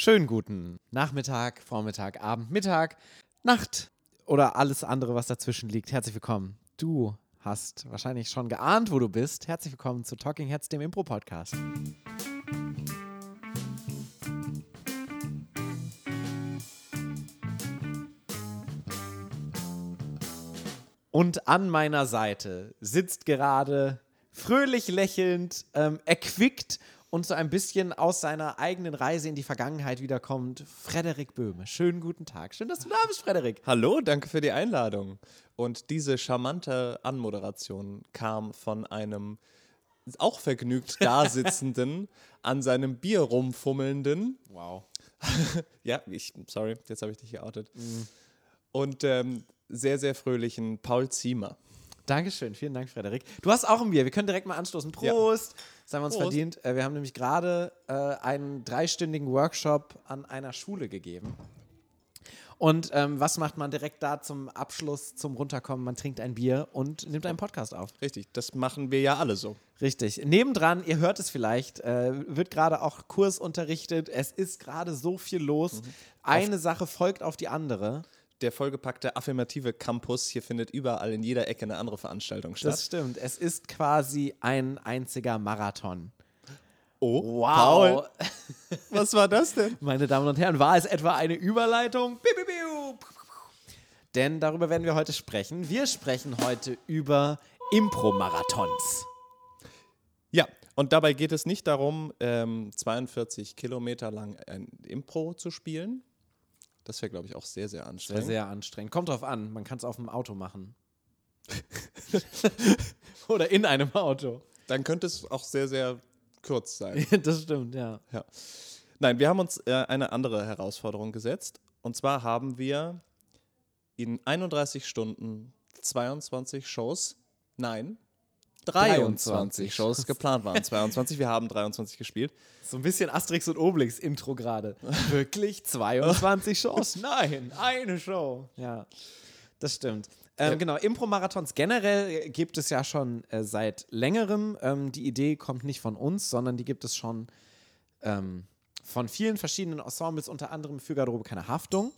Schönen guten Nachmittag, Vormittag, Abend, Mittag, Nacht oder alles andere, was dazwischen liegt. Herzlich willkommen. Du hast wahrscheinlich schon geahnt, wo du bist. Herzlich willkommen zu Talking Heads, dem Impro-Podcast. Und an meiner Seite sitzt gerade fröhlich lächelnd, ähm, erquickt und so ein bisschen aus seiner eigenen Reise in die Vergangenheit wiederkommt, Frederik Böhme. Schönen guten Tag. Schön, dass du da bist, Frederik. Hallo, danke für die Einladung. Und diese charmante Anmoderation kam von einem auch vergnügt dasitzenden, an seinem Bier rumfummelnden. Wow. ja, ich, sorry, jetzt habe ich dich geoutet. Mhm. Und ähm, sehr, sehr fröhlichen Paul Ziemer. Dankeschön, vielen Dank, Frederik. Du hast auch ein Bier. Wir können direkt mal anstoßen. Prost! Ja. Das haben wir uns Prost. verdient. Äh, wir haben nämlich gerade äh, einen dreistündigen Workshop an einer Schule gegeben. Und ähm, was macht man direkt da zum Abschluss, zum Runterkommen? Man trinkt ein Bier und nimmt einen Podcast auf. Richtig, das machen wir ja alle so. Richtig. Nebendran, ihr hört es vielleicht, äh, wird gerade auch Kurs unterrichtet. Es ist gerade so viel los. Mhm. Eine auf Sache folgt auf die andere der vollgepackte affirmative Campus. Hier findet überall in jeder Ecke eine andere Veranstaltung statt. Das stimmt. Es ist quasi ein einziger Marathon. Oh, wow. Paul. Was war das denn? Meine Damen und Herren, war es etwa eine Überleitung? Denn darüber werden wir heute sprechen. Wir sprechen heute über Impro-Marathons. Ja, und dabei geht es nicht darum, ähm, 42 Kilometer lang ein Impro zu spielen, das wäre, glaube ich, auch sehr, sehr anstrengend. Sehr, sehr anstrengend. Kommt drauf an, man kann es auf dem Auto machen. Oder in einem Auto. Dann könnte es auch sehr, sehr kurz sein. das stimmt, ja. ja. Nein, wir haben uns äh, eine andere Herausforderung gesetzt. Und zwar haben wir in 31 Stunden 22 Shows, nein, 23 Shows geplant waren. 22, wir haben 23 gespielt. So ein bisschen Asterix und Obelix Intro gerade. Wirklich 22 Shows? Nein, eine Show. Ja, das stimmt. Ähm, ja. Genau, Impro-Marathons generell gibt es ja schon äh, seit längerem. Ähm, die Idee kommt nicht von uns, sondern die gibt es schon ähm, von vielen verschiedenen Ensembles, unter anderem für Garderobe keine Haftung.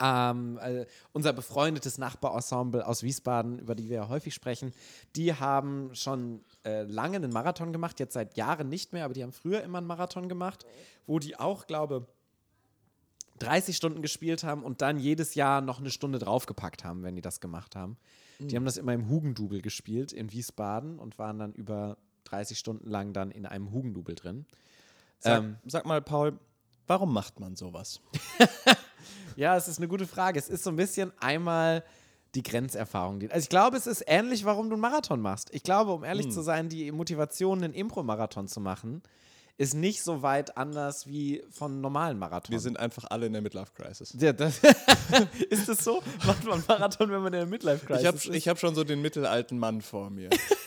Ähm, äh, unser befreundetes Nachbarensemble aus Wiesbaden, über die wir ja häufig sprechen, die haben schon äh, lange einen Marathon gemacht, jetzt seit Jahren nicht mehr, aber die haben früher immer einen Marathon gemacht, wo die auch, glaube 30 Stunden gespielt haben und dann jedes Jahr noch eine Stunde draufgepackt haben, wenn die das gemacht haben. Mhm. Die haben das immer im Hugendubel gespielt in Wiesbaden und waren dann über 30 Stunden lang dann in einem Hugendubel drin. Sag, ähm, sag mal, Paul, warum macht man sowas? Ja, es ist eine gute Frage. Es ist so ein bisschen einmal die Grenzerfahrung. Also ich glaube, es ist ähnlich, warum du einen Marathon machst. Ich glaube, um ehrlich hm. zu sein, die Motivation, einen Impro-Marathon zu machen, ist nicht so weit anders wie von normalen Marathons. Wir sind einfach alle in der Midlife-Crisis. Ja, ist das so? Macht man Marathon, wenn man in der Midlife-Crisis ist? Ich habe schon so den mittelalten Mann vor mir.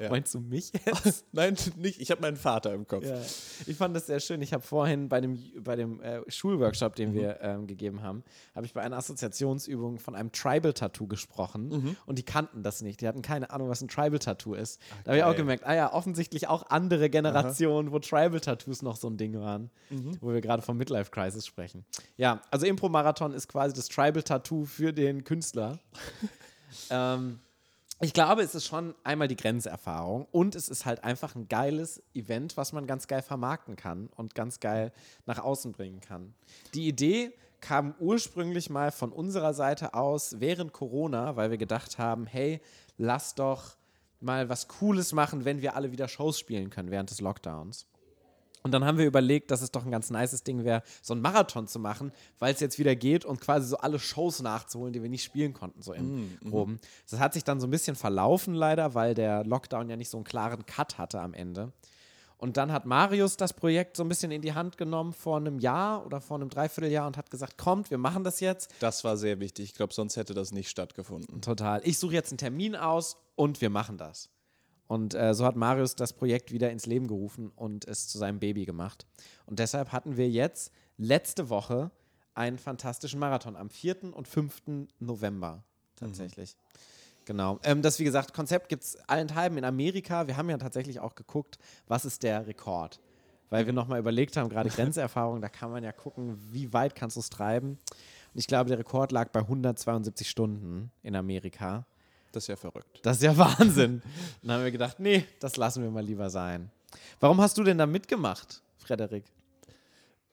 Ja. Meinst du mich jetzt? Nein, nicht. Ich habe meinen Vater im Kopf. Ja. Ich fand das sehr schön. Ich habe vorhin bei dem, bei dem äh, Schulworkshop, den mhm. wir ähm, gegeben haben, habe ich bei einer Assoziationsübung von einem Tribal-Tattoo gesprochen mhm. und die kannten das nicht. Die hatten keine Ahnung, was ein Tribal-Tattoo ist. Ach, da habe ich auch gemerkt, ah ja, offensichtlich auch andere Generationen, Aha. wo Tribal-Tattoos noch so ein Ding waren, mhm. wo wir gerade vom Midlife-Crisis sprechen. Ja, also Impro-Marathon ist quasi das Tribal-Tattoo für den Künstler. ähm, ich glaube, es ist schon einmal die Grenzerfahrung und es ist halt einfach ein geiles Event, was man ganz geil vermarkten kann und ganz geil nach außen bringen kann. Die Idee kam ursprünglich mal von unserer Seite aus während Corona, weil wir gedacht haben, hey, lass doch mal was Cooles machen, wenn wir alle wieder Shows spielen können während des Lockdowns. Und dann haben wir überlegt, dass es doch ein ganz nices Ding wäre, so einen Marathon zu machen, weil es jetzt wieder geht und quasi so alle Shows nachzuholen, die wir nicht spielen konnten, so im mm, mm. Das hat sich dann so ein bisschen verlaufen leider, weil der Lockdown ja nicht so einen klaren Cut hatte am Ende. Und dann hat Marius das Projekt so ein bisschen in die Hand genommen vor einem Jahr oder vor einem Dreivierteljahr und hat gesagt, kommt, wir machen das jetzt. Das war sehr wichtig. Ich glaube, sonst hätte das nicht stattgefunden. Total. Ich suche jetzt einen Termin aus und wir machen das. Und äh, so hat Marius das Projekt wieder ins Leben gerufen und es zu seinem Baby gemacht. Und deshalb hatten wir jetzt letzte Woche einen fantastischen Marathon am 4. und 5. November tatsächlich. Mhm. Genau. Ähm, das, wie gesagt, Konzept gibt es allenthalben in Amerika. Wir haben ja tatsächlich auch geguckt, was ist der Rekord. weil wir nochmal überlegt haben, gerade Grenzerfahrung, da kann man ja gucken, wie weit kannst du es treiben. Und ich glaube, der Rekord lag bei 172 Stunden in Amerika. Das ist ja verrückt. Das ist ja Wahnsinn. Dann haben wir gedacht, nee, das lassen wir mal lieber sein. Warum hast du denn da mitgemacht, Frederik?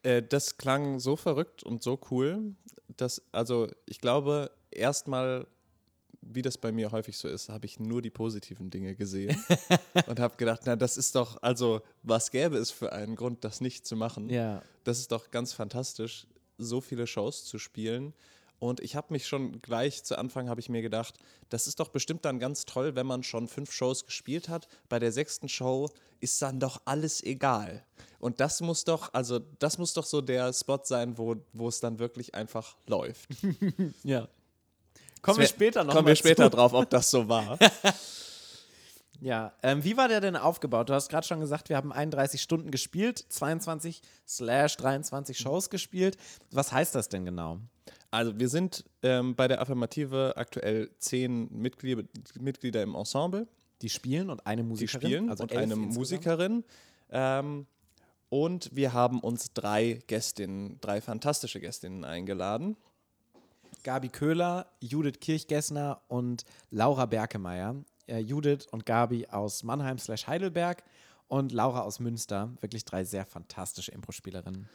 Äh, das klang so verrückt und so cool, dass, also ich glaube, erstmal, wie das bei mir häufig so ist, habe ich nur die positiven Dinge gesehen und habe gedacht, na, das ist doch, also was gäbe es für einen Grund, das nicht zu machen? Ja. Das ist doch ganz fantastisch, so viele Shows zu spielen. Und ich habe mich schon gleich zu Anfang habe ich mir gedacht, das ist doch bestimmt dann ganz toll, wenn man schon fünf Shows gespielt hat. Bei der sechsten Show ist dann doch alles egal. Und das muss doch, also das muss doch so der Spot sein, wo, wo es dann wirklich einfach läuft. Ja. Kommen wir später noch Kommen wir später zu. drauf, ob das so war. Ja, ähm, wie war der denn aufgebaut? Du hast gerade schon gesagt, wir haben 31 Stunden gespielt, 22 slash 23 Shows gespielt. Was heißt das denn genau? Also wir sind ähm, bei der Affirmative aktuell zehn Mitglieder, Mitglieder im Ensemble. Die spielen und eine die Musikerin, spielen also und eine insgesamt. Musikerin. Ähm, und wir haben uns drei Gästinnen, drei fantastische Gästinnen eingeladen. Gabi Köhler, Judith Kirchgessner und Laura Berkemeyer. Äh, Judith und Gabi aus Mannheim slash Heidelberg und Laura aus Münster. Wirklich drei sehr fantastische Impro-Spielerinnen.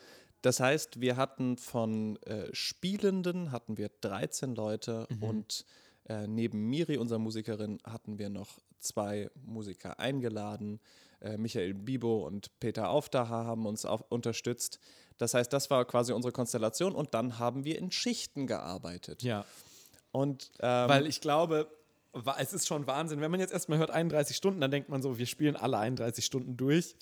Das heißt, wir hatten von äh, Spielenden hatten wir 13 Leute Mhm. und äh, neben Miri, unserer Musikerin, hatten wir noch zwei Musiker eingeladen. Äh, Michael Bibo und Peter Aufdacher haben uns auf, unterstützt. Das heißt, das war quasi unsere Konstellation und dann haben wir in Schichten gearbeitet. Ja. Und ähm, Weil ich glaube, es ist schon Wahnsinn. Wenn man jetzt erstmal hört 31 Stunden, dann denkt man so, wir spielen alle 31 Stunden durch.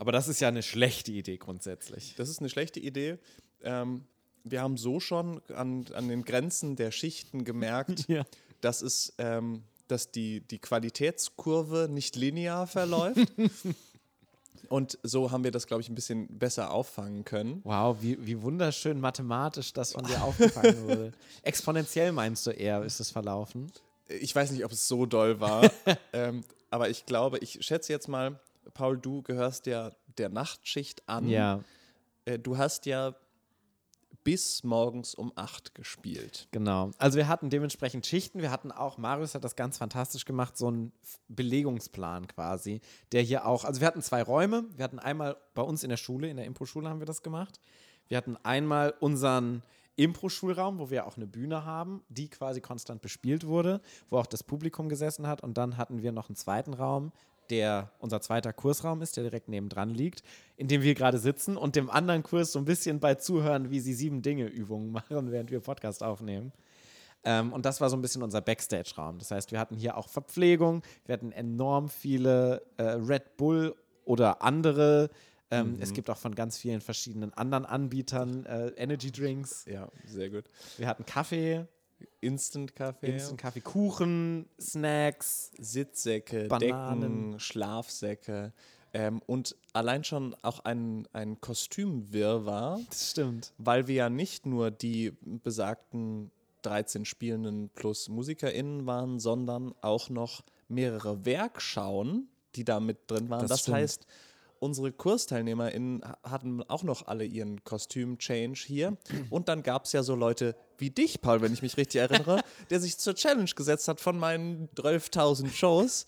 Aber das ist ja eine schlechte Idee grundsätzlich. Das ist eine schlechte Idee. Ähm, wir haben so schon an, an den Grenzen der Schichten gemerkt, Ja. dass, es, ähm, dass die, die Qualitätskurve nicht linear verläuft. Und so haben wir das, glaube ich, ein bisschen besser auffangen können. Wow, wie, wie wunderschön mathematisch das von dir aufgefangen wurde. Exponentiell meinst du eher, ist es verlaufen? Ich weiß nicht, ob es so doll war, ähm, aber ich glaube, ich schätze jetzt mal, Paul, du gehörst ja der Nachtschicht an. Ja, Äh, du hast ja bis morgens um 8 gespielt. genau. Also wir hatten dementsprechend Schichten. Wir hatten auch, Marius hat das ganz fantastisch gemacht, so einen Belegungsplan quasi, der hier auch, also wir hatten zwei Räume. Wir hatten einmal bei uns in der Schule, in der Impro-Schule haben wir das gemacht. Wir hatten einmal unseren Impro-Schulraum, wo wir auch eine Bühne haben, die quasi konstant bespielt wurde, wo auch das Publikum gesessen hat. Und dann hatten wir noch einen zweiten Raum, der unser zweiter Kursraum ist, der direkt nebendran liegt, in dem wir gerade sitzen und dem anderen Kurs so ein bisschen bei zuhören, wie sie sieben Dinge Übungen machen, während wir Podcast aufnehmen. Ähm, und das war so ein bisschen unser Backstage-Raum. Das heißt, wir hatten hier auch Verpflegung, wir hatten enorm viele äh, Red Bull oder andere. Ähm, Es gibt auch von ganz vielen verschiedenen anderen Anbietern äh, Energy Drinks. Ja, sehr gut. Wir hatten Kaffee, Instant-Kaffee, Instant-Kaffee, Kuchen, Snacks. Sitzsäcke, Bananen. Decken, Schlafsäcke ähm, und allein schon auch ein, ein Kostümwirrwarr, Das stimmt. weil wir ja nicht nur die besagten 13 Spielenden plus MusikerInnen waren, sondern auch noch mehrere Werkschauen, die da mit drin waren. Das Das, heißt, unsere KursteilnehmerInnen hatten auch noch alle ihren Kostüm-Change hier. Und dann gab es ja so Leute wie dich, Paul, wenn ich mich richtig erinnere, der sich zur Challenge gesetzt hat von meinen 12.000 Shows,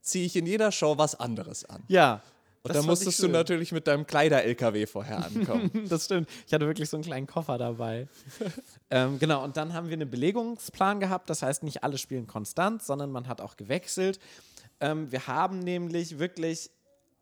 ziehe ich in jeder Show was anderes an. Ja. Und da musstest du natürlich mit deinem Kleider-LKW vorher ankommen. Das stimmt. Ich hatte wirklich so einen kleinen Koffer dabei. ähm, genau, und dann haben wir einen Belegungsplan gehabt. Das heißt, nicht alle spielen konstant, sondern man hat auch gewechselt. Ähm, wir haben nämlich wirklich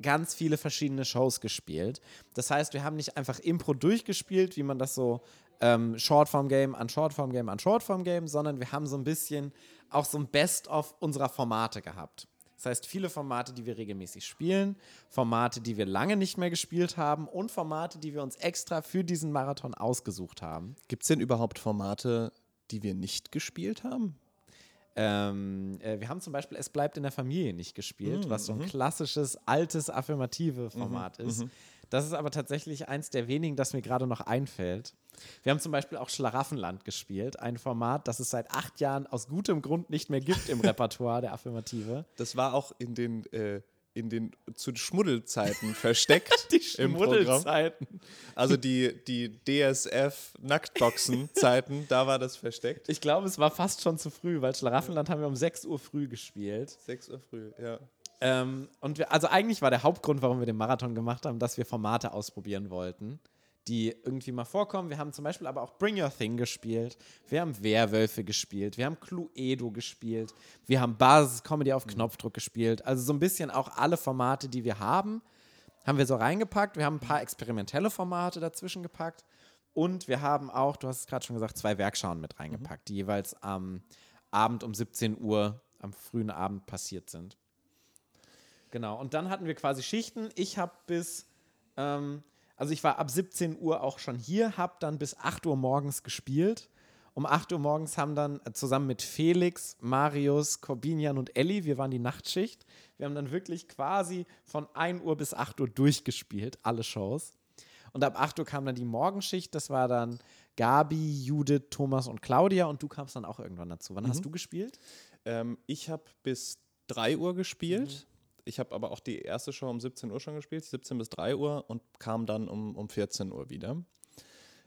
ganz viele verschiedene Shows gespielt. Das heißt, wir haben nicht einfach Impro durchgespielt, wie man das so ähm, Shortform-Game an Shortform-Game an Shortform-Game, sondern wir haben so ein bisschen auch so ein Best-of unserer Formate gehabt. Das heißt, viele Formate, die wir regelmäßig spielen, Formate, die wir lange nicht mehr gespielt haben und Formate, die wir uns extra für diesen Marathon ausgesucht haben. Gibt es denn überhaupt Formate, die wir nicht gespielt haben? Ähm, äh, wir haben zum Beispiel Es bleibt in der Familie nicht gespielt, was Mhm, so ein klassisches, altes, affirmative Format ist. Das ist aber tatsächlich eins der wenigen, das mir gerade noch einfällt. Wir haben zum Beispiel auch Schlaraffenland gespielt, ein Format, das es seit acht Jahren aus gutem Grund nicht mehr gibt im Repertoire der Affirmative. Das war auch in den, äh, in den zu Schmuddelzeiten versteckt. Die. Schmuddelzeiten. Also die, die DSF-Nacktboxen-Zeiten, da war das versteckt. Ich glaube, es war fast schon zu früh, weil Schlaraffenland haben wir um 6 Uhr früh gespielt. 6 Uhr früh, ja. Ähm, und wir, also eigentlich war der Hauptgrund, warum wir den Marathon gemacht haben, dass wir Formate ausprobieren wollten, die irgendwie mal vorkommen. Wir haben zum Beispiel aber auch Bring Your Thing gespielt. Wir haben Werwölfe gespielt. Wir haben Cluedo gespielt. Wir haben Buzz Comedy auf Knopfdruck gespielt. Also so ein bisschen auch alle Formate, die wir haben, haben wir so reingepackt. Wir haben ein paar experimentelle Formate dazwischen gepackt. Und wir haben auch, du hast es gerade schon gesagt, zwei Werkschauen mit reingepackt, die jeweils am Abend um 17 Uhr, am frühen Abend passiert sind. Genau. Und dann hatten wir quasi Schichten. Ich habe bis, ähm, also ich war ab 17 Uhr auch schon hier, habe dann bis 8 Uhr morgens gespielt. Um 8 Uhr morgens haben dann äh, zusammen mit Felix, Marius, Corbinian und Elli, wir waren die Nachtschicht. Wir haben dann wirklich quasi von 1 Uhr bis 8 Uhr durchgespielt, alle Shows. Und ab 8 Uhr kam dann die Morgenschicht, das war dann Gabi, Judith, Thomas und Claudia und du kamst dann auch irgendwann dazu. Wann hast du gespielt? Ähm, ich habe bis 3 Uhr gespielt. Ich habe aber auch die erste Show um 17 Uhr schon gespielt, 17 bis 3 Uhr und kam dann um, um 14 Uhr wieder.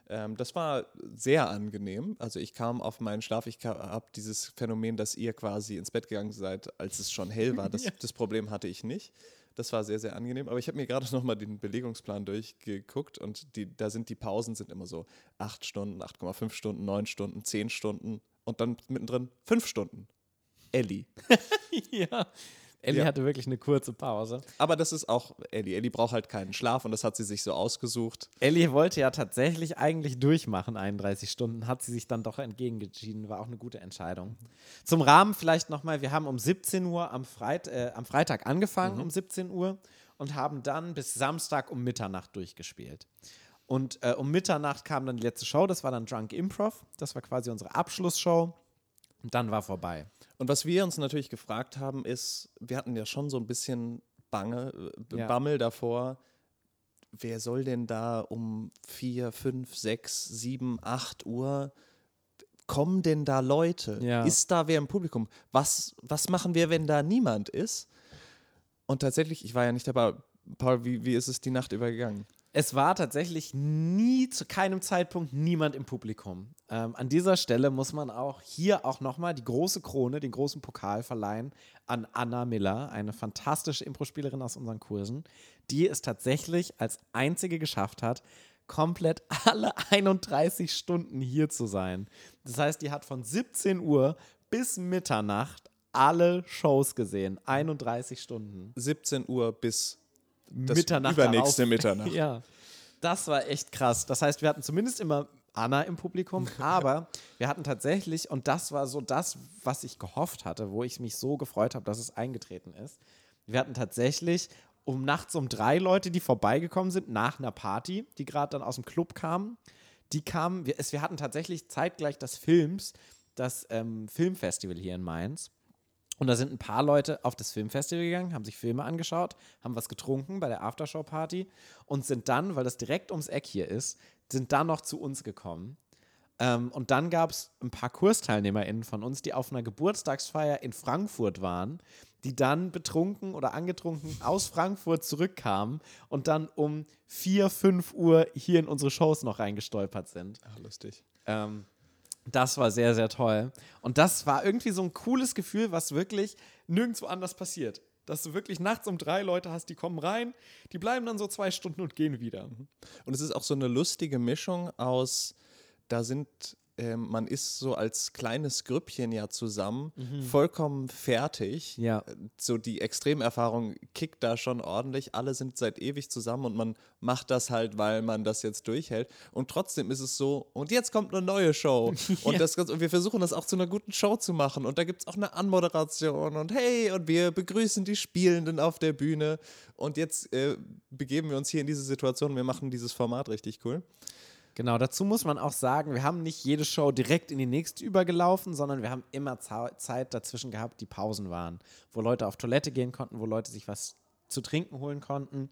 Ähm, das war sehr angenehm. Also ich kam auf meinen Schlaf, ich habe dieses Phänomen, dass ihr quasi ins Bett gegangen seid, als es schon hell war. Das, das Problem hatte ich nicht. Das war sehr, sehr angenehm. Aber ich habe mir gerade nochmal den Belegungsplan durchgeguckt und die, da sind die Pausen sind immer so 8 Stunden, 8,5 Stunden, 9 Stunden, 10 Stunden und dann mittendrin 5 Stunden. Ellie. ja. Ellie Ja. hatte wirklich eine kurze Pause. Aber das ist auch Ellie. Ellie braucht halt keinen Schlaf und das hat sie sich so ausgesucht. Ellie wollte ja tatsächlich eigentlich durchmachen, 31 Stunden, hat sie sich dann doch entgegengeschieden, war auch eine gute Entscheidung. Zum Rahmen vielleicht nochmal, wir haben um 17 Uhr am, Freit äh, am Freitag angefangen, um 17 Uhr, und haben dann bis Samstag um Mitternacht durchgespielt. Und äh, um Mitternacht kam dann die letzte Show, das war dann Drunk Improv, das war quasi unsere Abschlussshow. Und dann war vorbei. Und was wir uns natürlich gefragt haben, ist, wir hatten ja schon so ein bisschen Bange, äh, Ja. Bammel davor, wer soll denn da um 4, 5, 6, 7, 8 Uhr, kommen denn da Leute? Ja. Ist da wer im Publikum? Was, was machen wir, wenn da niemand ist? Und tatsächlich, ich war ja nicht dabei. Paul, wie, wie ist es die Nacht über gegangen? Es war tatsächlich nie, zu keinem Zeitpunkt niemand im Publikum. Ähm, an dieser Stelle muss man auch hier auch nochmal die große Krone, den großen Pokal verleihen an Anna Miller, eine fantastische Impro-Spielerin aus unseren Kursen, die es tatsächlich als einzige geschafft hat, komplett alle 31 Stunden hier zu sein. Das heißt, die hat von 17 Uhr bis Mitternacht alle Shows gesehen. 31 Stunden. 17 Uhr bis das Mitternacht übernächste darauf. Mitternacht. Ja, das war echt krass. Das heißt, wir hatten zumindest immer Anna im Publikum, aber wir hatten tatsächlich, und das war so das, was ich gehofft hatte, wo ich mich so gefreut habe, dass es eingetreten ist. Wir hatten tatsächlich um nachts um drei Leute, die vorbeigekommen sind nach einer Party, die gerade dann aus dem Club kamen. Die kamen, wir, es, wir hatten tatsächlich zeitgleich das Films, das ähm, Filmfestival hier in Mainz. Und da sind ein paar Leute auf das Filmfestival gegangen, haben sich Filme angeschaut, haben was getrunken bei der Aftershow-Party und sind dann, weil das direkt ums Eck hier ist, sind dann noch zu uns gekommen. Ähm, und dann gab es ein paar KursteilnehmerInnen von uns, die auf einer Geburtstagsfeier in Frankfurt waren, die dann betrunken oder angetrunken aus Frankfurt zurückkamen und dann um 4, 5 Uhr hier in unsere Shows noch reingestolpert sind. Ach, lustig. Ähm, das war sehr, sehr toll. Und das war irgendwie so ein cooles Gefühl, was wirklich nirgendwo anders passiert. Dass du wirklich nachts um drei Leute hast, die kommen rein, die bleiben dann so zwei Stunden und gehen wieder. Und es ist auch so eine lustige Mischung aus, da sind, ähm, man ist so als kleines Grüppchen ja zusammen, vollkommen fertig. Ja. So die Extremerfahrung kickt da schon ordentlich. Alle sind seit ewig zusammen und man macht das halt, weil man das jetzt durchhält. Und trotzdem ist es so, und jetzt kommt eine neue Show. Und, das, und wir versuchen das auch zu einer guten Show zu machen. Und da gibt es auch eine Anmoderation und hey, und wir begrüßen die Spielenden auf der Bühne. Und jetzt äh, begeben wir uns hier in diese Situation wir machen dieses Format richtig cool. Genau, dazu muss man auch sagen, wir haben nicht jede Show direkt in die nächste übergelaufen, sondern wir haben immer Za Zeit dazwischen gehabt, die Pausen waren, wo Leute auf Toilette gehen konnten, wo Leute sich was zu trinken holen konnten.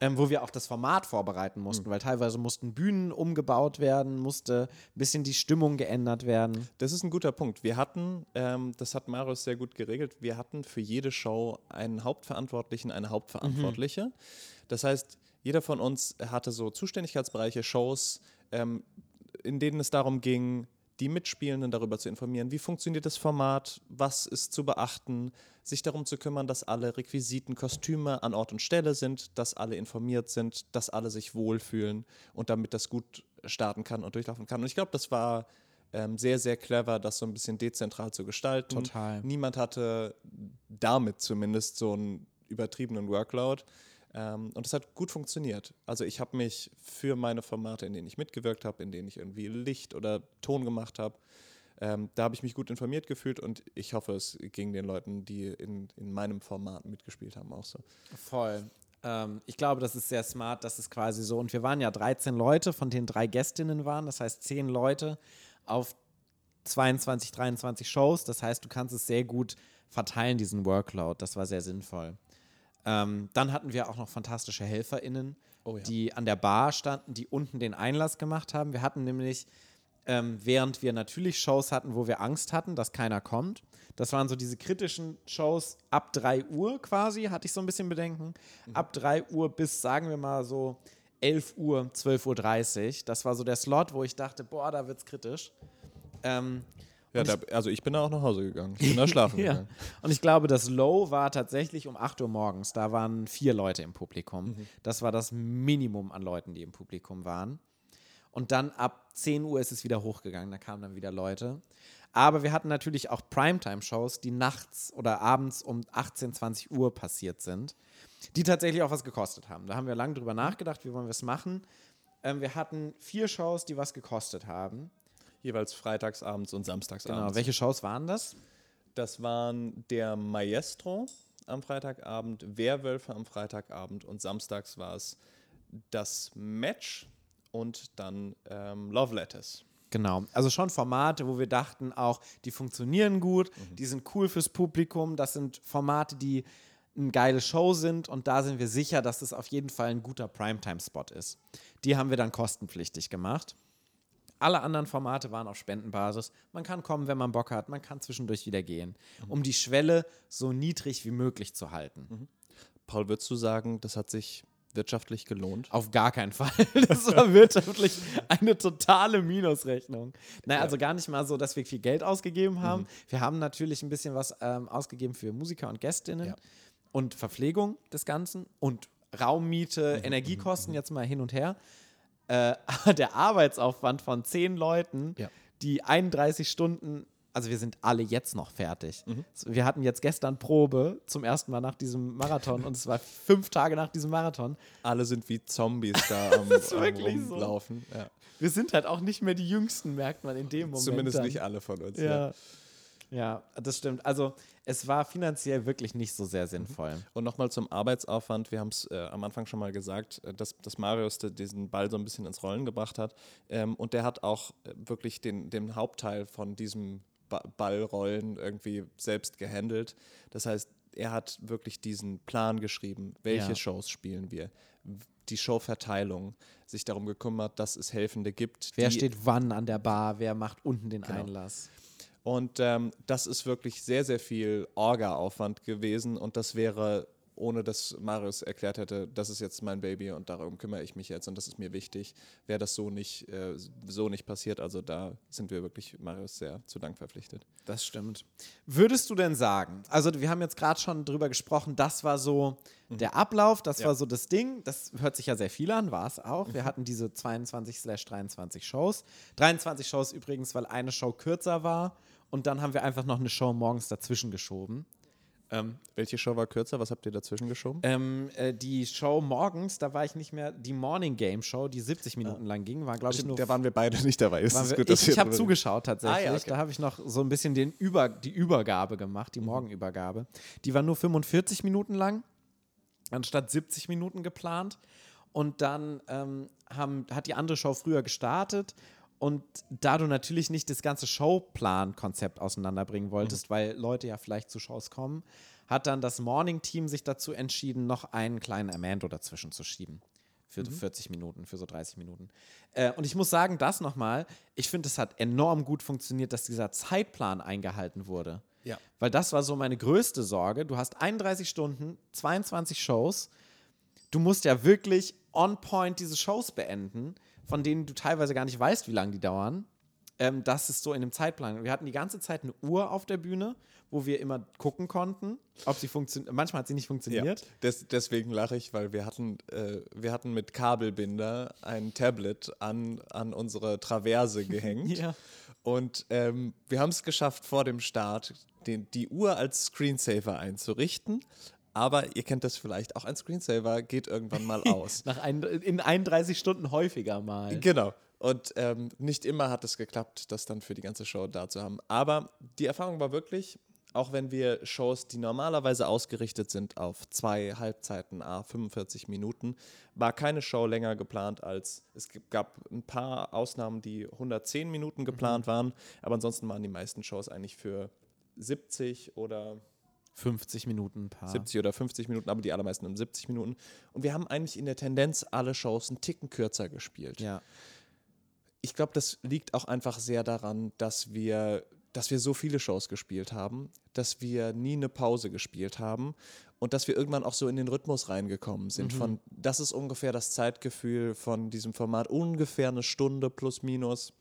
ähm, wo wir auch das Format vorbereiten mussten, weil teilweise mussten Bühnen umgebaut werden, musste ein bisschen die Stimmung geändert werden. Das ist ein guter Punkt. Wir hatten, ähm, das hat Marius sehr gut geregelt, wir hatten für jede Show einen Hauptverantwortlichen, eine Hauptverantwortliche. Das heißt, jeder von uns hatte so Zuständigkeitsbereiche, Shows, ähm, in denen es darum ging, die Mitspielenden darüber zu informieren, wie funktioniert das Format, was ist zu beachten, sich darum zu kümmern, dass alle Requisiten, Kostüme an Ort und Stelle sind, dass alle informiert sind, dass alle sich wohlfühlen und damit das gut starten kann und durchlaufen kann. Und ich glaube, das war ähm, sehr, sehr clever, das so ein bisschen dezentral zu gestalten. Total. Niemand hatte damit zumindest so einen übertriebenen Workload. Ähm, und es hat gut funktioniert. Also ich habe mich für meine Formate, in denen ich mitgewirkt habe, in denen ich irgendwie Licht oder Ton gemacht habe, ähm, da habe ich mich gut informiert gefühlt und ich hoffe, es ging den Leuten, die in, in meinem Format mitgespielt haben, auch so. Voll. Ähm, ich glaube, das ist sehr smart. Das ist quasi so. Und wir waren ja 13 Leute, von denen drei Gästinnen waren. Das heißt, 10 Leute auf 22, 23 Shows. Das heißt, du kannst es sehr gut verteilen, diesen Workload. Das war sehr sinnvoll. Ähm, dann hatten wir auch noch fantastische HelferInnen, Oh ja. die an der Bar standen, die unten den Einlass gemacht haben. Wir hatten nämlich, ähm, während wir natürlich Shows hatten, wo wir Angst hatten, dass keiner kommt. Das waren so diese kritischen Shows ab 3 Uhr quasi, hatte ich so ein bisschen Bedenken. Ab 3 Uhr bis, sagen wir mal so, 11 Uhr, 12.30 Uhr. Das war so der Slot, wo ich dachte, boah, da wird's kritisch. Ähm, Ja, da, also ich bin da auch nach Hause gegangen. Ich bin da schlafen ja. gegangen. Und ich glaube, das Low war tatsächlich um 8 Uhr morgens. Da waren vier Leute im Publikum. Mhm. Das war das Minimum an Leuten, die im Publikum waren. Und dann ab 10 Uhr ist es wieder hochgegangen. Da kamen dann wieder Leute. Aber wir hatten natürlich auch Primetime-Shows, die nachts oder abends um 18, 20 Uhr passiert sind, die tatsächlich auch was gekostet haben. Da haben wir lange drüber nachgedacht, wie wollen wir es machen. Ähm, wir hatten vier Shows, die was gekostet haben. Jeweils freitagsabends und Genau. samstagsabends. Welche Shows waren das? Das waren der Maestro am Freitagabend, Werwölfe am Freitagabend und samstags war es das Match und dann ähm, Love Letters. Genau, also schon Formate, wo wir dachten auch, die funktionieren gut, Mhm. die sind cool fürs Publikum, das sind Formate, die eine geile Show sind und da sind wir sicher, dass es auf jeden Fall ein guter Primetime-Spot ist. Die haben wir dann kostenpflichtig gemacht. Alle anderen Formate waren auf Spendenbasis. Man kann kommen, wenn man Bock hat, man kann zwischendurch wieder gehen, Mhm. um die Schwelle so niedrig wie möglich zu halten. Paul, würdest du sagen, das hat sich wirtschaftlich gelohnt? Auf gar keinen Fall. Das war wirtschaftlich eine totale Minusrechnung. Naja, also gar nicht mal so, dass wir viel Geld ausgegeben haben. Wir haben natürlich ein bisschen was ähm, ausgegeben für Musiker und Gästinnen Ja. und Verpflegung des Ganzen und Raummiete, Energiekosten jetzt mal hin und her. Äh, der Arbeitsaufwand von zehn Leuten, Ja. die 31 Stunden, also wir sind alle jetzt noch fertig. Mhm. Wir hatten jetzt gestern Probe zum ersten Mal nach diesem Marathon und es war fünf Tage nach diesem Marathon. Alle sind wie Zombies da am, ist am wirklich so. Rumlaufen. Ja. Wir sind halt auch nicht mehr die Jüngsten, merkt man in dem Moment. Zumindest dann. nicht alle von uns. Ja. ja, das stimmt. Also es war finanziell wirklich nicht so sehr sinnvoll. Und nochmal zum Arbeitsaufwand. Wir haben es äh, am Anfang schon mal gesagt, äh, dass, dass Marius diesen Ball so ein bisschen ins Rollen gebracht hat. Ähm, und der hat auch äh, wirklich den, den Hauptteil von diesem ba Ballrollen irgendwie selbst gehandelt. Das heißt, er hat wirklich diesen Plan geschrieben, welche Ja. Shows spielen wir, die Showverteilung, sich darum gekümmert, dass es Helfende gibt. Wer steht wann an der Bar? Wer macht unten den Genau. Einlass? Und ähm, das ist wirklich sehr, sehr viel Orga-Aufwand gewesen und das wäre, ohne dass Marius erklärt hätte, das ist jetzt mein Baby und darum kümmere ich mich jetzt und das ist mir wichtig, wäre das so nicht, äh, so nicht passiert. Also da sind wir wirklich Marius sehr zu Dank verpflichtet. Das stimmt. Würdest du denn sagen, also wir haben jetzt gerade schon drüber gesprochen, das war so der Ablauf, das Ja. war so das Ding, das hört sich ja sehr viel an, war es auch. Wir hatten diese 22/23 Shows. 23 Shows übrigens, weil eine Show kürzer war und dann haben wir einfach noch eine Show morgens dazwischen geschoben. Ähm, Welche Show war kürzer? Was habt ihr dazwischen geschoben? ähm, äh, die Show morgens, da war ich nicht mehr, die Morning Game Show, die 70 Minuten lang ging, war glaube ich nur da waren wir beide nicht dabei. Ist wir, gut, ich ich habe zugeschaut tatsächlich. Ah, ja, okay. Da habe ich noch so ein bisschen den Über, die Übergabe gemacht, Mhm. die Morgenübergabe. Die war nur 45 Minuten lang, anstatt 70 Minuten geplant. Und dann ähm, haben, hat die andere Show früher gestartet. Und da du natürlich nicht das ganze Showplan-Konzept auseinanderbringen wolltest, Mhm. weil Leute ja vielleicht zu Shows kommen, hat dann das Morning-Team sich dazu entschieden, noch einen kleinen Amando dazwischen zu schieben. Für so 40 Minuten, für so 30 Minuten. Äh, und ich muss sagen, das nochmal, ich finde, es hat enorm gut funktioniert, dass dieser Zeitplan eingehalten wurde. Ja. Weil das war so meine größte Sorge. Du hast 31 Stunden, 22 Shows. Du musst ja wirklich on point diese Shows beenden, von denen du teilweise gar nicht weißt, wie lange die dauern. Ähm, das ist so in dem Zeitplan. Wir hatten die ganze Zeit eine Uhr auf der Bühne, wo wir immer gucken konnten, ob sie funktioniert. Manchmal hat sie nicht funktioniert. Ja, des, deswegen lache ich, weil wir hatten, äh, wir hatten mit Kabelbinder ein Tablet an, an unsere Traverse gehängt. Ja. Und ähm, wir haben es geschafft, vor dem Start den, die Uhr als Screensaver einzurichten. Aber ihr kennt das vielleicht, auch ein Screensaver geht irgendwann mal aus. Nach ein, in 31 Stunden häufiger mal. Genau. Und ähm, nicht immer hat es geklappt, das dann für die ganze Show da zu haben. Aber die Erfahrung war wirklich, auch wenn wir Shows, die normalerweise ausgerichtet sind auf zwei Halbzeiten, a 45 Minuten, war keine Show länger geplant als, es gab ein paar Ausnahmen, die 110 Minuten geplant Mhm. waren, aber ansonsten waren die meisten Shows eigentlich für 70 oder 50 Minuten ein paar. 70 oder 50 Minuten, aber die allermeisten um 70 Minuten. Und wir haben eigentlich in der Tendenz alle Shows einen Ticken kürzer gespielt. Ja. Ich glaube, das liegt auch einfach sehr daran, dass wir, dass wir so viele Shows gespielt haben, dass wir nie eine Pause gespielt haben und dass wir irgendwann auch so in den Rhythmus reingekommen sind. Von, das ist ungefähr das Zeitgefühl von diesem Format, ungefähr eine Stunde plus minus.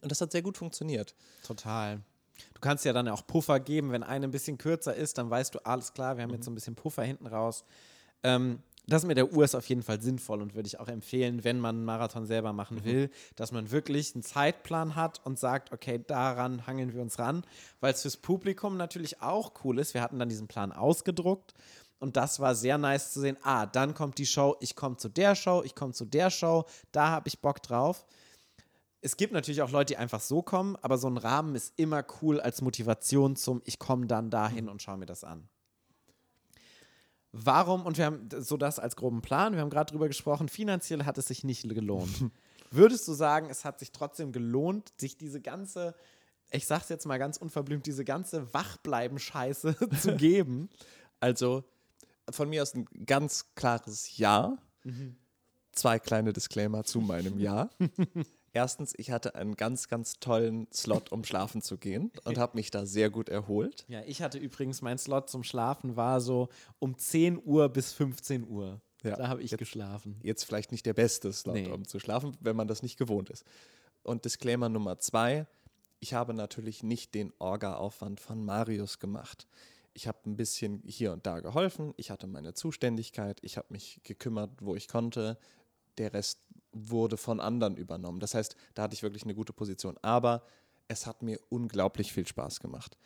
Und das hat sehr gut funktioniert. Total. Du kannst ja dann auch Puffer geben, wenn eine ein bisschen kürzer ist, dann weißt du, alles klar, wir haben jetzt so ein bisschen Puffer hinten raus. Ähm, das mit der Uhr ist auf jeden Fall sinnvoll und würde ich auch empfehlen, wenn man einen Marathon selber machen will, dass man wirklich einen Zeitplan hat und sagt, okay, daran hangeln wir uns ran, weil es fürs Publikum natürlich auch cool ist. Wir hatten dann diesen Plan ausgedruckt und das war sehr nice zu sehen. Ah, dann kommt die Show, ich komme zu der Show, ich komme zu der Show, da habe ich Bock drauf es gibt natürlich auch Leute, die einfach so kommen, aber so ein Rahmen ist immer cool als Motivation zum Ich komme dann dahin und schaue mir das an. Warum, und wir haben so das als groben Plan, wir haben gerade drüber gesprochen, finanziell hat es sich nicht gelohnt. Würdest du sagen, es hat sich trotzdem gelohnt, sich diese ganze, ich sag's jetzt mal ganz unverblümt, diese ganze Wachbleiben-Scheiße zu geben? Also von mir aus ein ganz klares Ja. Zwei kleine Disclaimer zu meinem Ja. Erstens, ich hatte einen ganz, ganz tollen Slot, um schlafen zu gehen und habe mich da sehr gut erholt. Ja, ich hatte übrigens, mein Slot zum Schlafen war so um 10 Uhr bis 15 Uhr. Ja, da habe ich jetzt- geschlafen. Jetzt vielleicht nicht der beste Slot, Nee. um zu schlafen, wenn man das nicht gewohnt ist. Und Disclaimer Nummer zwei, ich habe natürlich nicht den Orga-Aufwand von Marius gemacht. Ich habe ein bisschen hier und da geholfen, ich hatte meine Zuständigkeit, ich habe mich gekümmert, wo ich konnte. Der Rest wurde von anderen übernommen. Das heißt, da hatte ich wirklich eine gute Position. Aber es hat mir unglaublich viel Spaß gemacht.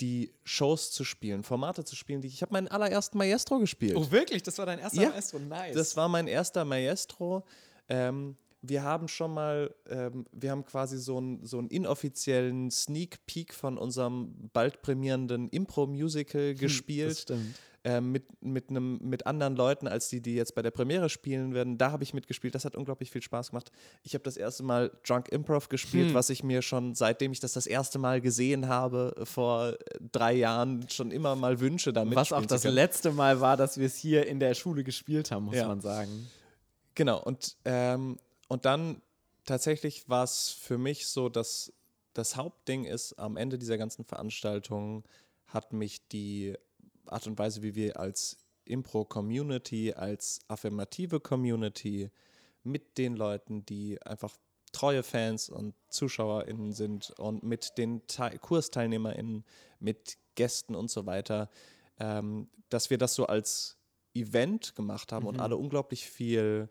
Die Shows zu spielen, Formate zu spielen, die ich habe meinen allerersten Maestro gespielt. Oh, wirklich? Das war dein erster Ja, Maestro? Nice. Das war mein erster Maestro. Ähm, wir haben schon mal, ähm, wir haben quasi so, ein, so einen inoffiziellen Sneak Peek von unserem bald premierenden Impro-Musical gespielt. Hm, das stimmt. Ähm, mit, mit, einem, mit anderen Leuten, als die, die jetzt bei der Premiere spielen werden. Da habe ich mitgespielt. Das hat unglaublich viel Spaß gemacht. Ich habe das erste Mal Drunk Improv gespielt, Hm. was ich mir schon, seitdem ich das das erste Mal gesehen habe, vor äh, drei Jahren schon immer mal wünsche, damit Was auch das letzte Mal war, dass wir es hier in der Schule gespielt haben, muss Ja. man sagen. Genau, und, ähm, und dann tatsächlich war es für mich so, dass das Hauptding ist, am Ende dieser ganzen Veranstaltung hat mich die Art und Weise, wie wir als Impro-Community, als affirmative Community mit den Leuten, die einfach treue Fans und ZuschauerInnen sind und mit den Te KursteilnehmerInnen, mit Gästen und so weiter, ähm, dass wir das so als Event gemacht haben und alle unglaublich viel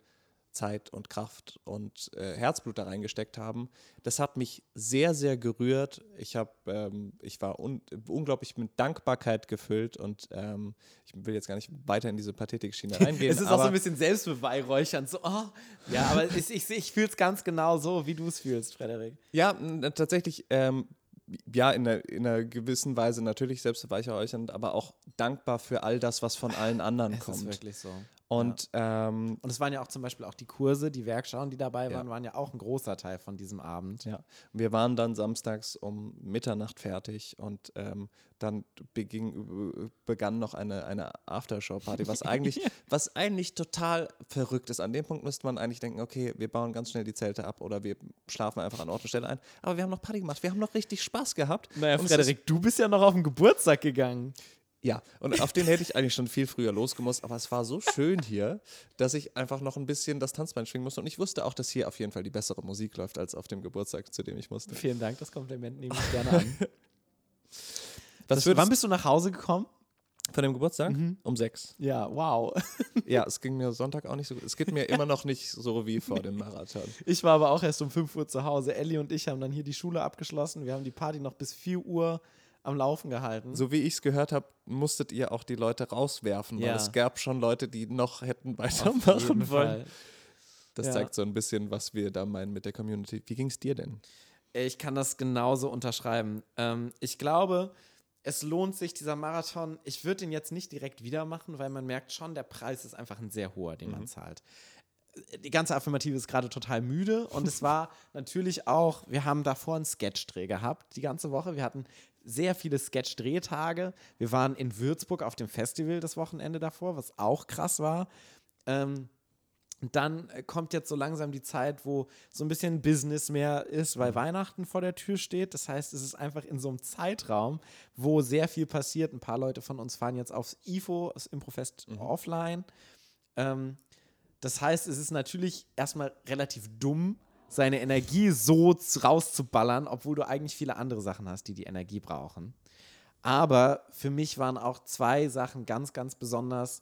Zeit und Kraft und äh, Herzblut da reingesteckt haben. Das hat mich sehr, sehr gerührt. Ich habe, ähm, ich war un unglaublich mit Dankbarkeit gefüllt und ähm, ich will jetzt gar nicht weiter in diese Pathetik-Schiene reingehen. es ist auch so ein bisschen selbstbeweihräuchernd. So, oh. Ja, aber ich, ich, ich fühle es ganz genau so, wie du es fühlst, Frederik. Ja, tatsächlich, ähm, ja, in einer, in einer gewissen Weise natürlich selbstbeweihräuchernd, aber auch dankbar für all das, was von allen anderen Es ist kommt. wirklich so. Und, ähm, Und es waren ja auch zum Beispiel auch die Kurse, die Werkschauen, die dabei Ja. waren, waren ja auch ein großer Teil von diesem Abend. ja, wir waren dann samstags um Mitternacht fertig und ähm, dann beging, begann noch eine, eine Aftershow-Party, was eigentlich, was eigentlich total verrückt ist. An dem Punkt müsste man eigentlich denken, okay, wir bauen ganz schnell die Zelte ab oder wir schlafen einfach an Ort und Stelle ein. Aber wir haben noch Party gemacht, wir haben noch richtig Spaß gehabt. Naja, Und Frederik, du bist ja noch auf den Geburtstag gegangen. Ja, und auf den hätte ich eigentlich schon viel früher losgemusst, aber es war so schön hier, dass ich einfach noch ein bisschen das Tanzbein schwingen musste. Und ich wusste auch, dass hier auf jeden Fall die bessere Musik läuft als auf dem Geburtstag, zu dem ich musste. Vielen Dank, das Kompliment nehme ich gerne an. Das, wann bist du nach Hause gekommen? von dem Geburtstag? Um sechs. Ja, wow. Ja, es ging mir Sonntag auch nicht so gut. Es geht mir immer noch nicht so wie vor dem Marathon. Ich war aber auch erst um 5 Uhr zu Hause. Ellie und ich haben dann hier die Schule abgeschlossen. Wir haben die Party noch bis 4 Uhr am Laufen gehalten. So wie ich es gehört habe, musstet ihr auch die Leute rauswerfen, weil Ja. es gab schon Leute, die noch hätten weitermachen wollen. Fall. Das Ja. zeigt so ein bisschen, was wir da meinen mit der Community. Wie ging es dir denn? Ich kann das genauso unterschreiben. Ähm, ich glaube, es lohnt sich, dieser Marathon. Ich würde den jetzt nicht direkt wieder machen, weil man merkt schon, der Preis ist einfach ein sehr hoher, den man zahlt. Die ganze Affirmative ist gerade total müde und es war natürlich auch, wir haben davor einen Sketchdreh gehabt, die ganze Woche. Wir hatten sehr viele Sketch-Drehtage. Wir waren in Würzburg auf dem Festival das Wochenende davor, was auch krass war. Ähm, dann kommt jetzt so langsam die Zeit, wo so ein bisschen Business mehr ist, weil Weihnachten vor der Tür steht. Das heißt, es ist einfach in so einem Zeitraum, wo sehr viel passiert. Ein paar Leute von uns fahren jetzt aufs IFO, das Improfest offline. Ähm, das heißt, es ist natürlich erstmal relativ dumm, seine Energie so rauszuballern, obwohl du eigentlich viele andere Sachen hast, die die Energie brauchen. Aber für mich waren auch zwei Sachen ganz, ganz besonders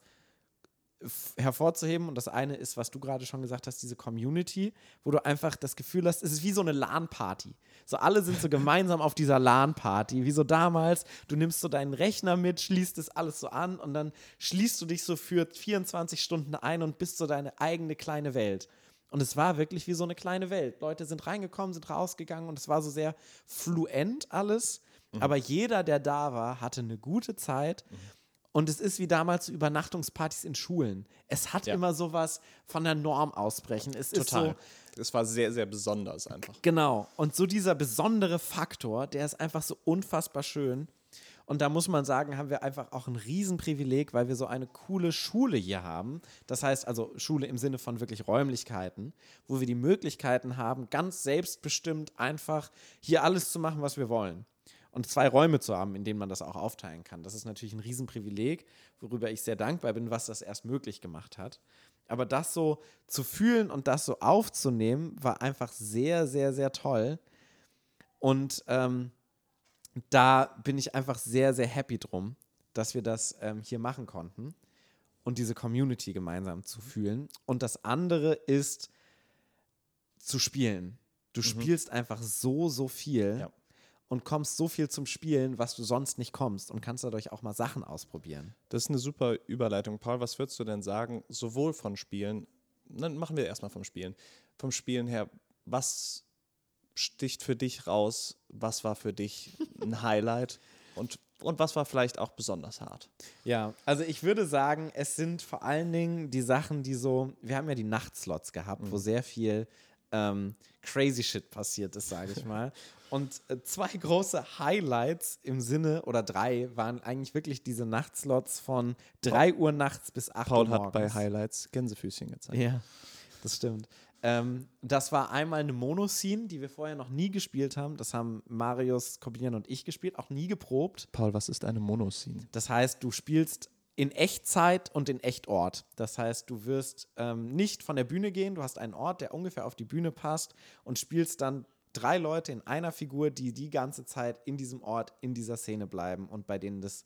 hervorzuheben. Und das eine ist, was du gerade schon gesagt hast, diese Community, wo du einfach das Gefühl hast, es ist wie so eine LAN-Party. So alle sind so gemeinsam auf dieser LAN-Party, wie so damals. Du nimmst so deinen Rechner mit, schließt das alles so an und dann schließt du dich so für 24 Stunden ein und bist so deine eigene kleine Welt. Und es war wirklich wie so eine kleine Welt. Leute sind reingekommen, sind rausgegangen und es war so sehr fluent alles. Aber jeder, der da war, hatte eine gute Zeit. Und es ist wie damals Übernachtungspartys in Schulen. Es hat Ja. immer sowas von der Norm ausbrechen. Es ist so, Es war sehr, sehr besonders einfach. Genau. Und so dieser besondere Faktor, der ist einfach so unfassbar schön. Und da muss man sagen, haben wir einfach auch ein Riesenprivileg, weil wir so eine coole Schule hier haben. Das heißt also Schule im Sinne von wirklich Räumlichkeiten, wo wir die Möglichkeiten haben, ganz selbstbestimmt einfach hier alles zu machen, was wir wollen. Und zwei Räume zu haben, in denen man das auch aufteilen kann. Das ist natürlich ein Riesenprivileg, worüber ich sehr dankbar bin, was das erst möglich gemacht hat. Aber das so zu fühlen und das so aufzunehmen, war einfach sehr, sehr, sehr toll. Und ähm, da bin ich einfach sehr, sehr happy drum, dass wir das ähm, hier machen konnten und diese Community gemeinsam zu fühlen. Und das andere ist zu spielen. Du spielst einfach so, so viel Ja. und kommst so viel zum Spielen, was du sonst nicht kommst und kannst dadurch auch mal Sachen ausprobieren. Das ist eine super Überleitung. Paul, was würdest du denn sagen, sowohl von Spielen, dann machen wir erstmal vom Spielen. Vom Spielen her, was sticht für dich raus? Was war für dich ein Highlight? Und, und was war vielleicht auch besonders hart? Ja, also ich würde sagen, es sind vor allen Dingen die Sachen, die so, wir haben ja die Nachtslots gehabt, wo sehr viel ähm, crazy shit passiert ist, sage ich mal. Und äh, zwei große Highlights im Sinne, oder drei, waren eigentlich wirklich diese Nachtslots von 3 Uhr nachts bis 8 Paul Uhr hat morgens. bei Highlights Gänsefüßchen gezeigt. Ja, das stimmt. Ähm, das war einmal eine Monoscene, die wir vorher noch nie gespielt haben. Das haben Marius, Kobian und ich gespielt, auch nie geprobt. Paul, was ist eine Monoscene? Das heißt, du spielst in Echtzeit und in Echtort. Das heißt, du wirst ähm, nicht von der Bühne gehen, du hast einen Ort, der ungefähr auf die Bühne passt und spielst dann drei Leute in einer Figur, die die ganze Zeit in diesem Ort, in dieser Szene bleiben und bei denen das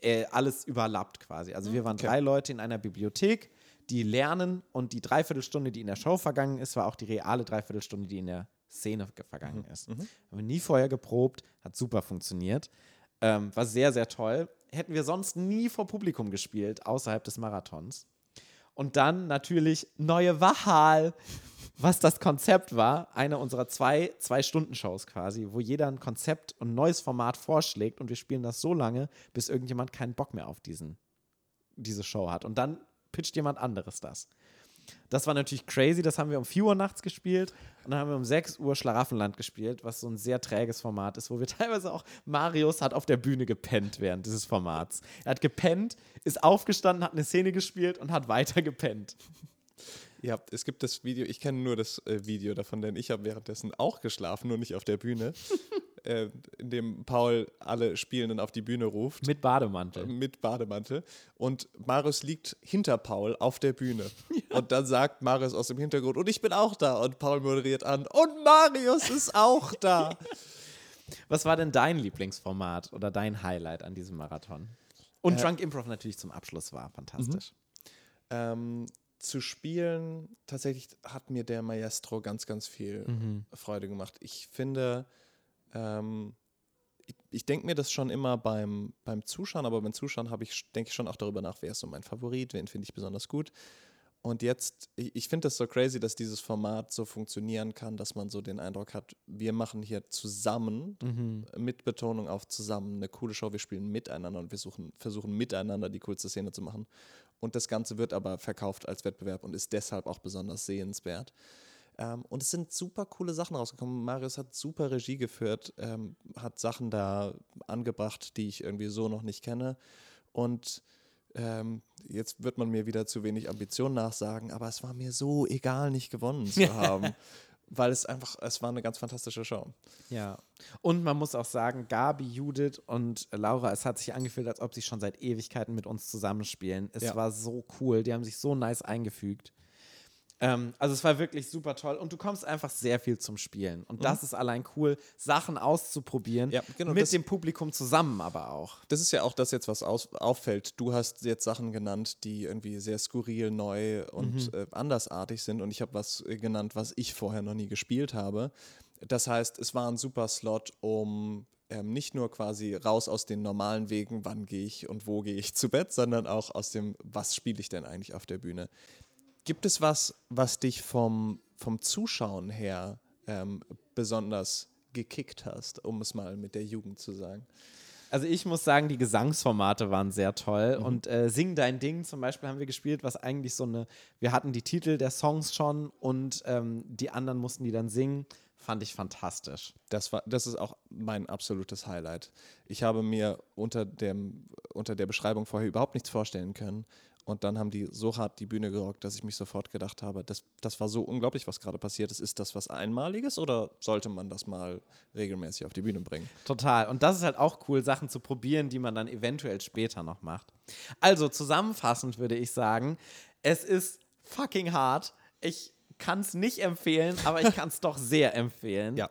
äh, alles überlappt quasi. Also wir waren Okay. drei Leute in einer Bibliothek, die lernen und die Dreiviertelstunde, die in der Show vergangen ist, war auch die reale Dreiviertelstunde, die in der Szene ge- vergangen ist. Haben wir nie vorher geprobt, hat super funktioniert. Ähm, war sehr, sehr toll. Hätten wir sonst nie vor Publikum gespielt, außerhalb des Marathons. Und dann natürlich neue Wahal, was das Konzept war. Eine unserer zwei Zwei-Stunden-Shows quasi, wo jeder ein Konzept und ein neues Format vorschlägt und wir spielen das so lange, bis irgendjemand keinen Bock mehr auf diesen, diese Show hat. Und dann pitcht jemand anderes das. Das war natürlich crazy, das haben wir um 4 Uhr nachts gespielt und dann haben wir um 6 Uhr Schlaraffenland gespielt, was so ein sehr träges Format ist, wo wir teilweise auch, Marius hat auf der Bühne gepennt während dieses Formats. Er hat gepennt, ist aufgestanden, hat eine Szene gespielt und hat weiter gepennt. Ja, es gibt das Video, ich kenne nur das äh, Video davon, denn ich habe währenddessen auch geschlafen, nur nicht auf der Bühne, äh, in dem Paul alle Spielenden auf die Bühne ruft. Mit Bademantel. Mit Bademantel. Und Marius liegt hinter Paul auf der Bühne. Ja. Und dann sagt Marius aus dem Hintergrund, und ich bin auch da. Und Paul moderiert an, und Marius ist auch da. Was war denn dein Lieblingsformat oder dein Highlight an diesem Marathon? Und äh, Drunk Improv natürlich zum Abschluss war fantastisch. Mhm. Ähm, zu spielen, tatsächlich hat mir der Maestro ganz, ganz viel mhm. Freude gemacht. Ich finde, ähm, ich, ich denke mir das schon immer beim, beim Zuschauen, aber beim Zuschauen habe ich, denke ich schon auch darüber nach, wer ist so mein Favorit, wen finde ich besonders gut. Und jetzt, ich, ich finde das so crazy, dass dieses Format so funktionieren kann, dass man so den Eindruck hat, wir machen hier zusammen, mhm. mit Betonung auf zusammen, eine coole Show, wir spielen miteinander und wir suchen, versuchen miteinander die coolste Szene zu machen. Und das Ganze wird aber verkauft als Wettbewerb und ist deshalb auch besonders sehenswert. Ähm, und es sind super coole Sachen rausgekommen. Marius hat super Regie geführt, ähm, hat Sachen da angebracht, die ich irgendwie so noch nicht kenne. Und ähm, jetzt wird man mir wieder zu wenig Ambition nachsagen, aber es war mir so egal, nicht gewonnen zu haben weil es einfach, es war eine ganz fantastische Show. Ja. Und man muss auch sagen, Gabi, Judith und Laura, es hat sich angefühlt, als ob sie schon seit Ewigkeiten mit uns zusammenspielen. Es ja. war so cool, die haben sich so nice eingefügt. Ähm, also es war wirklich super toll und du kommst einfach sehr viel zum Spielen. Und mhm. das ist allein cool, Sachen auszuprobieren, ja, genau, mit dem Publikum zusammen aber auch. Das ist ja auch das jetzt, was aus, auffällt. Du hast jetzt Sachen genannt, die irgendwie sehr skurril, neu und mhm. äh, andersartig sind und ich habe was äh, genannt, was ich vorher noch nie gespielt habe. Das heißt, es war ein super Slot, um ähm, nicht nur quasi raus aus den normalen Wegen, wann gehe ich und wo gehe ich zu Bett, sondern auch aus dem, was spiele ich denn eigentlich auf der Bühne. Gibt es was, was dich vom, vom Zuschauen her ähm, besonders gekickt hast, um es mal mit der Jugend zu sagen? Also ich muss sagen, die Gesangsformate waren sehr toll. Mhm. Und äh, Sing dein Ding zum Beispiel haben wir gespielt, was eigentlich so eine, wir hatten die Titel der Songs schon und ähm, die anderen mussten die dann singen. Fand ich fantastisch. Das, war, das ist auch mein absolutes Highlight. Ich habe mir unter, dem, unter der Beschreibung vorher überhaupt nichts vorstellen können. Und dann haben die so hart die Bühne gerockt, dass ich mich sofort gedacht habe, das, das war so unglaublich, was gerade passiert ist. Ist das was Einmaliges oder sollte man das mal regelmäßig auf die Bühne bringen? Total. Und das ist halt auch cool, Sachen zu probieren, die man dann eventuell später noch macht. Also zusammenfassend würde ich sagen, es ist fucking hart. Ich kann es nicht empfehlen, aber ich kann es doch sehr empfehlen. Ja.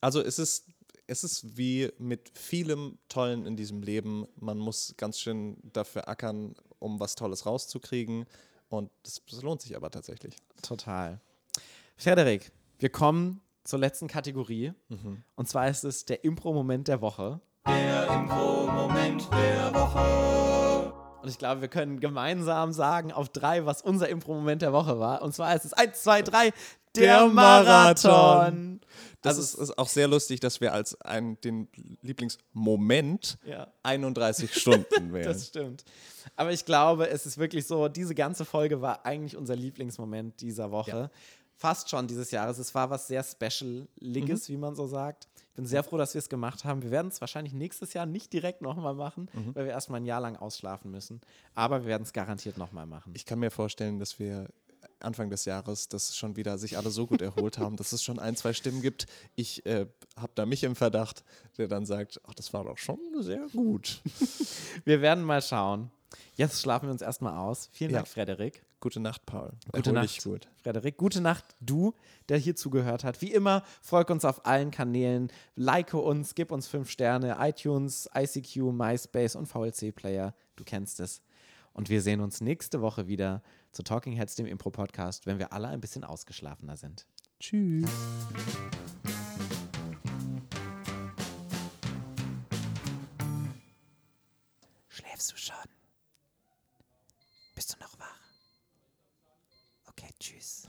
Also es ist es ist wie mit vielem Tollen in diesem Leben. Man muss ganz schön dafür ackern, um was Tolles rauszukriegen. Und das, das lohnt sich aber tatsächlich. Total. Frederik, wir kommen zur letzten Kategorie. Mhm. Und zwar ist es der Impro-Moment der Woche. Der Impro-Moment der Woche. Und ich glaube, wir können gemeinsam sagen auf drei, was unser Impro-Moment der Woche war. Und zwar ist es eins, zwei, drei, der, der Marathon. Marathon. Das also ist, ist, auch sehr lustig, dass wir als ein, den Lieblingsmoment ja. 31 Stunden wählen. das stimmt. Aber ich glaube, es ist wirklich so, diese ganze Folge war eigentlich unser Lieblingsmoment dieser Woche. Ja. Fast schon dieses Jahres. Es war was sehr Specialiges, mhm. wie man so sagt. Ich bin sehr froh, dass wir es gemacht haben. Wir werden es wahrscheinlich nächstes Jahr nicht direkt nochmal machen, mhm. weil wir erstmal ein Jahr lang ausschlafen müssen. Aber wir werden es garantiert nochmal machen. Ich kann mir vorstellen, dass wir Anfang des Jahres, dass schon wieder sich alle so gut erholt haben, dass es schon ein, zwei Stimmen gibt. Ich äh, habe da mich im Verdacht, der dann sagt, ach, das war doch schon sehr gut. wir werden mal schauen. Jetzt schlafen wir uns erstmal aus. Vielen ja. Dank, Frederik. Gute Nacht, Paul. Gute Erhol Nacht, gut. Frederik. Gute Nacht, du, der hier zugehört hat. Wie immer, folg uns auf allen Kanälen, like uns, gib uns fünf Sterne, iTunes, ICQ, MySpace und VLC-Player. Du kennst es. Und wir sehen uns nächste Woche wieder zu Talking Heads, dem Impro-Podcast, wenn wir alle ein bisschen ausgeschlafener sind. Tschüss. Schläfst du schon? Tschüss.